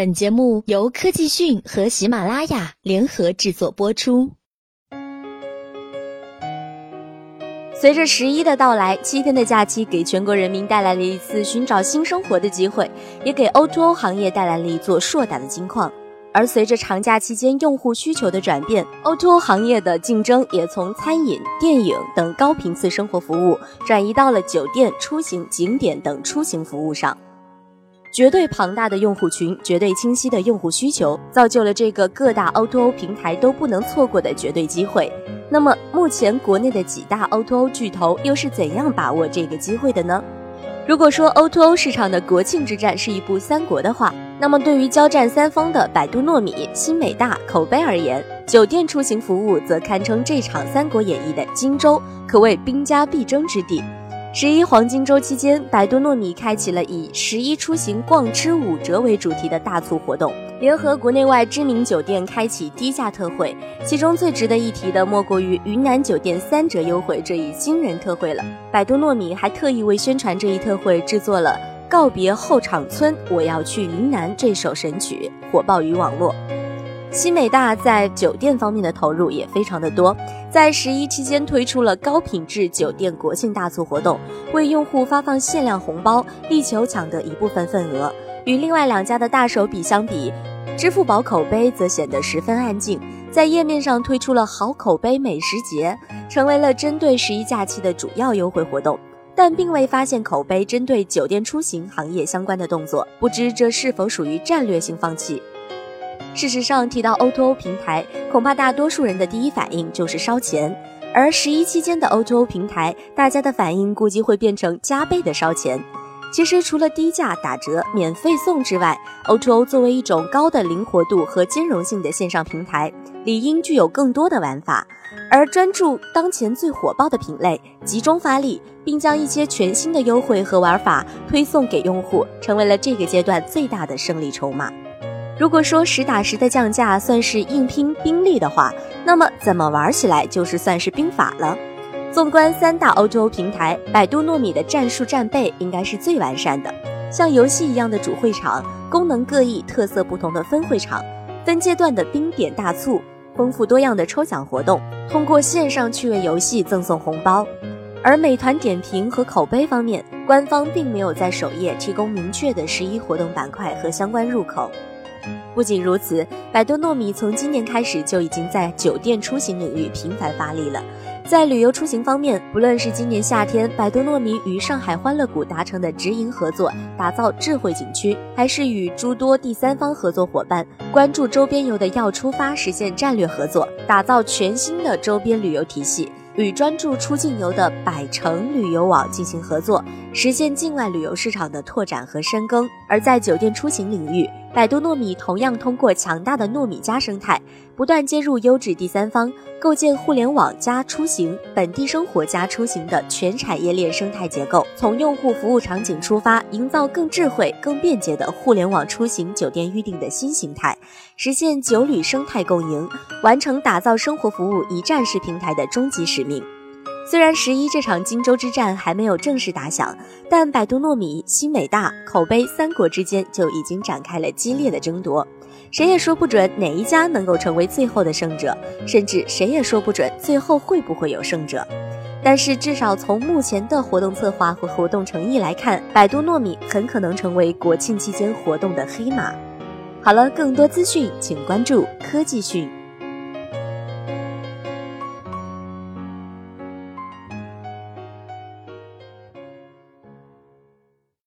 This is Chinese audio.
本节目由科技讯和喜马拉雅联合制作播出。随着十一的到来，七天的假期给全国人民带来了一次寻找新生活的机会，也给 O2O 行业带来了一座硕大的金矿。而随着长假期间用户需求的转变，O2O 行业的竞争也从餐饮、电影等高频次生活服务转移到了酒店、出行、景点等出行服务上。绝对庞大的用户群，绝对清晰的用户需求，造就了这个各大 O2O 平台都不能错过的绝对机会。那么，目前国内的几大 O2O 巨头又是怎样把握这个机会的呢？如果说 O2O 市场的国庆之战是一部三国的话，那么对于交战三方的百度糯米、新美大、口碑而言，酒店出行服务则堪称这场三国演义的荆州，可谓兵家必争之地。十一黄金周期间，百度糯米开启了以“十一出行逛吃五折”为主题的大促活动，联合国内外知名酒店开启低价特惠。其中最值得一提的，莫过于云南酒店三折优惠这一惊人特惠了。百度糯米还特意为宣传这一特惠，制作了《告别后场村，我要去云南》这首神曲，火爆于网络。新美大在酒店方面的投入也非常的多，在十一期间推出了高品质酒店国庆大促活动，为用户发放限量红包，力求抢得一部分份额。与另外两家的大手笔相比，支付宝口碑则显得十分安静，在页面上推出了好口碑美食节，成为了针对十一假期的主要优惠活动，但并未发现口碑针对酒店出行行业相关的动作，不知这是否属于战略性放弃？事实上，提到 O2O 平台，恐怕大多数人的第一反应就是烧钱。而十一期间的 O2O 平台，大家的反应估计会变成加倍的烧钱。其实，除了低价打折、免费送之外，O2O 作为一种高的灵活度和兼容性的线上平台，理应具有更多的玩法。而专注当前最火爆的品类，集中发力，并将一些全新的优惠和玩法推送给用户，成为了这个阶段最大的胜利筹码。如果说实打实的降价算是硬拼兵力的话，那么怎么玩起来就是算是兵法了。纵观三大 O2O 平台，百度糯米的战术战备应该是最完善的，像游戏一样的主会场，功能各异、特色不同的分会场，分阶段的冰点大促，丰富多样的抽奖活动，通过线上趣味游戏赠送红包。而美团点评和口碑方面，官方并没有在首页提供明确的十一活动板块和相关入口。不仅如此，百度糯米从今年开始就已经在酒店出行领域频繁发力了。在旅游出行方面，不论是今年夏天百度糯米与上海欢乐谷达成的直营合作，打造智慧景区，还是与诸多第三方合作伙伴关注周边游的要出发实现战略合作，打造全新的周边旅游体系。与专注出境游的百城旅游网进行合作，实现境外旅游市场的拓展和深耕。而在酒店出行领域，百度糯米同样通过强大的糯米加生态，不断接入优质第三方，构建互联网加出行、本地生活加出行的全产业链生态结构。从用户服务场景出发，营造更智慧、更便捷的互联网出行酒店预订的新形态，实现酒旅生态共赢，完成打造生活服务一站式平台的终极。使命。虽然十一这场荆州之战还没有正式打响，但百度糯米、新美大、口碑三国之间就已经展开了激烈的争夺。谁也说不准哪一家能够成为最后的胜者，甚至谁也说不准最后会不会有胜者。但是至少从目前的活动策划和活动诚意来看，百度糯米很可能成为国庆期间活动的黑马。好了，更多资讯请关注科技讯。